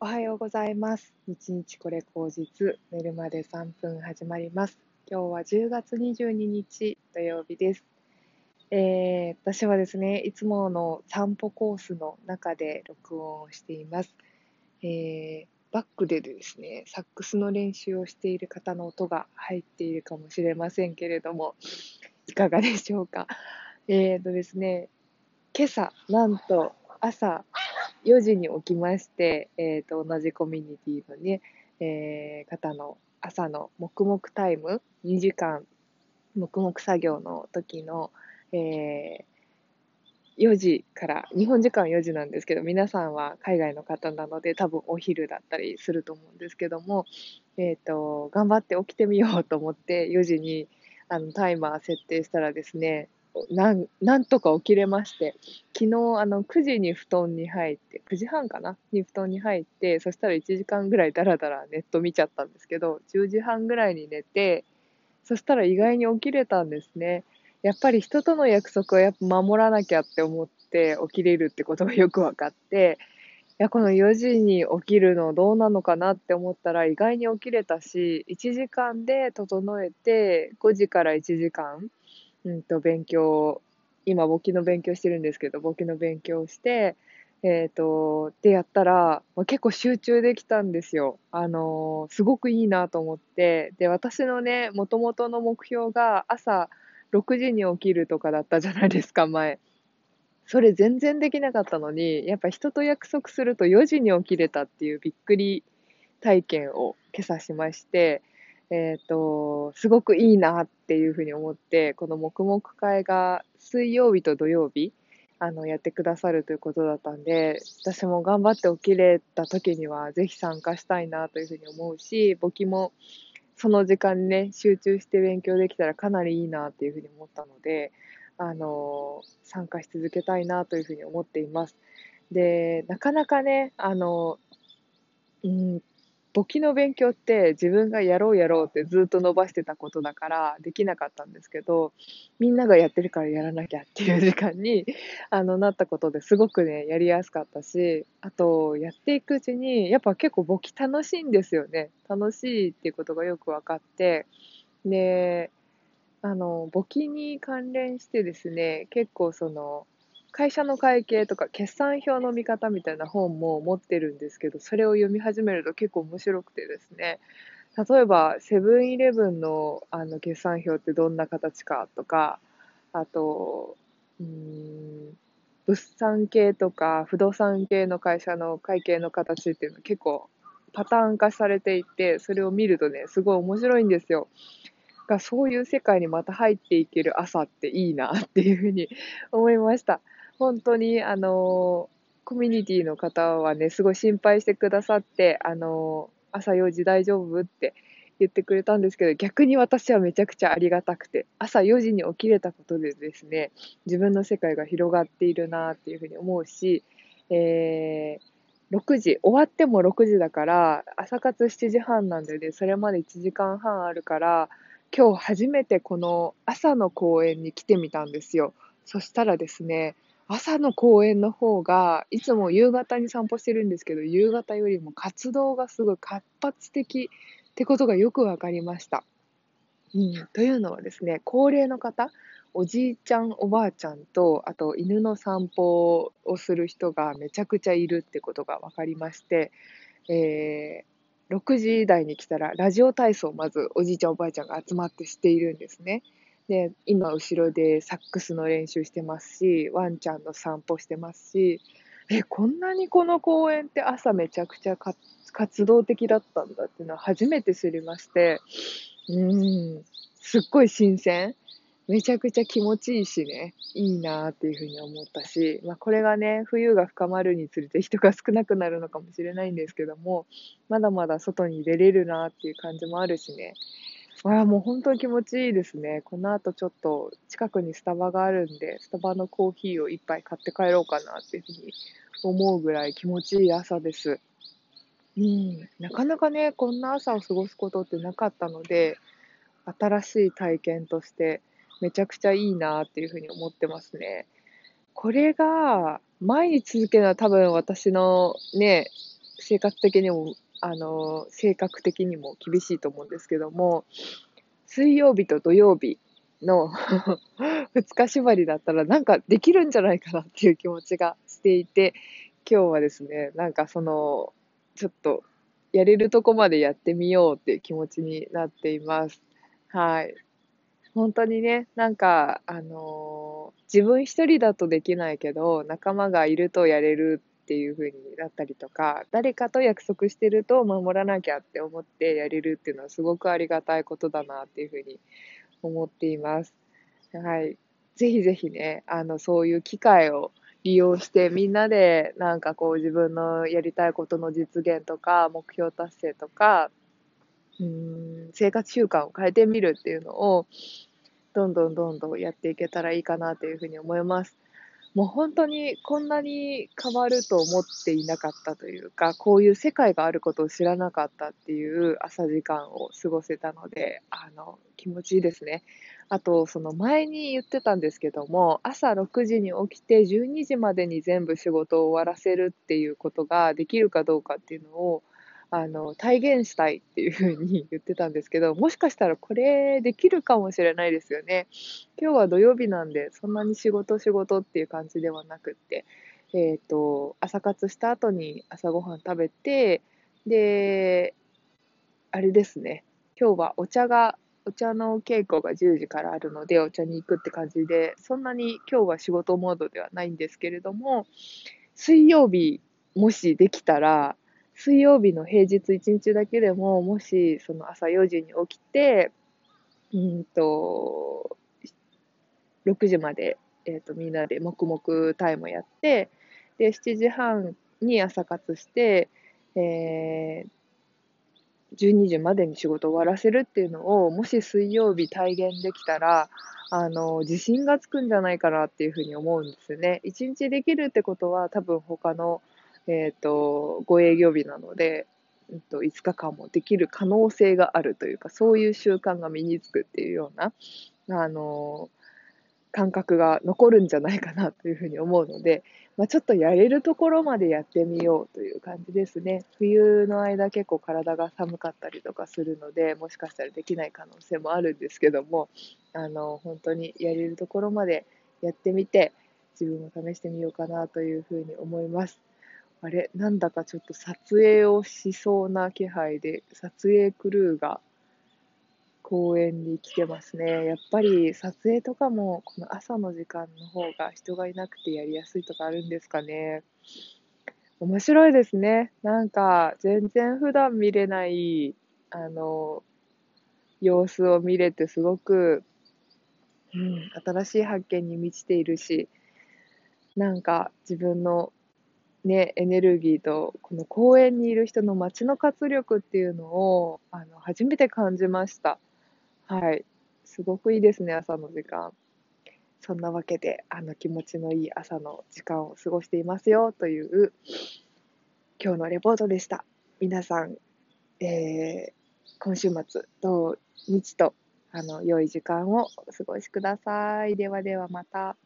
おはようございます。日日これ口実、寝るまで3分始まります。今日は10月22日土曜日です。えー、私はですね、いつもの散歩コースの中で録音をしています。えー、バックでですね、サックスの練習をしている方の音が入っているかもしれませんけれども、いかがでしょうか。えーとですね、今朝、なんと朝4時に起きまして、えー、と同じコミュニティのね、えー、方の朝の黙々タイム2時間黙々作業の時の、えー、4時から日本時間4時なんですけど皆さんは海外の方なので多分お昼だったりすると思うんですけども、えーと頑張って起きてみようと思って4時にあのタイマー設定したらですねなんなんとか起きれまして、昨日あの9時に布団に入って、9時半かな？に布団に入って、そしたら1時間ぐらいだらだらネット見ちゃったんですけど、10時半ぐらいに寝て、そしたら意外に起きれたんですね。やっぱり人との約束はやっぱ守らなきゃって思って起きれるってことがよく分かって、いやこの4時に起きるのどうなのかなって思ったら意外に起きれたし、1時間で整えて、5時から1時間、うんと、勉強、今簿記の勉強してるんですけど、簿記の勉強をして、えっ、と、でやったら、まあ、結構集中できたんですよ。あのーすごくいいなと思って。で、私のね、もともとの目標が朝6時に起きるとかだったじゃないですか、前。それ全然できなかったのに、やっぱ人と約束すると4時に起きれたっていうびっくり体験を今朝しまして、えっ、と、すごくいいなっていうふうに思って、この黙々会が水曜日と土曜日、あの、やってくださるということだったんで、私も頑張って起きれた時には、ぜひ参加したいなというふうに思うし、簿記もその時間にね、集中して勉強できたらかなりいいなっていうふうに思ったので、あの、参加し続けたいなというふうに思っています。で、なかなかね、あの、うん簿記の勉強って自分がやろうやろうってずっと伸ばしてたことだからできなかったんですけど、みんながやってるからやらなきゃっていう時間に あのなったことですごくね、やりやすかったし、あとやっていくうちにやっぱ結構簿記楽しいんですよね。楽しいっていうことがよく分かって、で、あの、簿記に関連してですね、結構その、会社の会計とか決算表の見方みたいな本も持ってるんですけど、それを読み始めると結構面白くてですね、例えばセブンイレブンのあの決算表ってどんな形かとか、あと、うん、物産系とか不動産系の会社の会計の形っていうの結構パターン化されていて、それを見るとね、すごい面白いんですよ。がそういう世界にまた入っていける朝っていいなっていうふうに思いました。本当に、あの、コミュニティの方はね、すごい心配してくださって、あの、朝4時大丈夫って言ってくれたんですけど、逆に私はめちゃくちゃありがたくて、朝4時に起きれたことでですね、自分の世界が広がっているなっていうふうに思うし、えー、6時、終わっても6時だから、朝活7時半なんでね、それまで1時間半あるから、今日初めてこの朝の公園に来てみたんですよ。そしたらですね、朝の公園の方が、いつも夕方に散歩してるんですけど、夕方よりも活動がすごい活発的ってことがよくわかりました。うん、というのはですね、高齢の方、おじいちゃん、おばあちゃんと、あと犬の散歩をする人がめちゃくちゃいるってことが分かりまして、えー、6時台に来たら、ラジオ体操をまずおじいちゃん、おばあちゃんが集まってしているんですね。で、今後ろでサックスの練習してますし、ワンちゃんの散歩してますし、え、こんなにこの公園って朝めちゃくちゃ活動的だったんだっていうのは初めて知りまして、うん、すっごい新鮮。めちゃくちゃ気持ちいいしね、いいなっていうふうに思ったし、まあ、これがね、冬が深まるにつれて人が少なくなるのかもしれないんですけども、まだまだ外に出れるなっていう感じもあるしね、ああ、もう本当に気持ちいいですね。この後ちょっと近くにスタバがあるんで、スタバのコーヒーを一杯買って帰ろうかなっていうふうに思うぐらい気持ちいい朝です。うん、なかなかね、こんな朝を過ごすことってなかったので、新しい体験としてめちゃくちゃいいなっていうふうに思ってますね。これが毎日続けるのは多分私のね、生活的にも、あの、性格的にも厳しいと思うんですけども、水曜日と土曜日の 2日縛りだったらなんかできるんじゃないかなっていう気持ちがしていて、今日はですね、なんかその、ちょっとやれるとこまでやってみようっていう気持ちになっています。はい。本当にね、なんか、あの、自分一人だとできないけど、仲間がいるとやれるっていう風になったりとか、誰かと約束してると守らなきゃって思ってやれるっていうのはすごくありがたいことだなっていう風に思っています。はい。ぜひぜひね、あの、そういう機会を利用してみんなでなんかこう自分のやりたいことの実現とか目標達成とかうん生活習慣を変えてみるっていうのをどんどんどんどんやっていけたらいいかなというふうに思います。もう本当にこんなに変わると思っていなかったというか、こういう世界があることを知らなかったっていう朝時間を過ごせたので、あの、気持ちいいですね。あと、その前に言ってたんですけども、朝6時に起きて12時までに全部仕事を終わらせるっていうことができるかどうかっていうのを、あの、体現したいっていうふうに言ってたんですけど、もしかしたらこれできるかもしれないですよね。今日は土曜日なんで、そんなに仕事仕事っていう感じではなくって、えっ、ー、と、朝活した後に朝ごはん食べて、で、あれですね、今日はお茶が、お茶の稽古が10時からあるので、お茶に行くって感じで、そんなに今日は仕事モードではないんですけれども、水曜日、もしできたら、水曜日の平日1日だけでも、もしその朝4時に起きて、うんと、6時まで、えーと、みんなで黙々タイムやって、で、7時半に朝活して、えー、12時までに仕事終わらせるっていうのを、もし水曜日体現できたら、あの、自信がつくんじゃないかなっていうふうに思うんですよね。1日できるってことは、多分他のえっ、ー、と、ご営業日なので、えっと、5日間もできる可能性があるというか、そういう習慣が身につくっていうような、あの、感覚が残るんじゃないかなというふうに思うので、まあ、ちょっとやれるところまでやってみようという感じですね。冬の間結構体が寒かったりとかするので、もしかしたらできない可能性もあるんですけども、あの、本当にやれるところまでやってみて、自分も試してみようかなというふうに思います。あれ、なんだかちょっと撮影をしそうな気配で、撮影クルーが公園に来てますね。やっぱり撮影とかも、この朝の時間の方が人がいなくてやりやすいとかあるんですかね。面白いですね。なんか、全然普段見れない、あの、様子を見れてすごく、うん、新しい発見に満ちているし、なんか自分のね、エネルギーと、この公園にいる人の街の活力っていうのを、あの、初めて感じました。はい。すごくいいですね、朝の時間。そんなわけで、あの、気持ちのいい朝の時間を過ごしていますよ、という、今日のレポートでした。皆さん、えー、今週末、土日と、あの、良い時間をお過ごしください。ではではまた。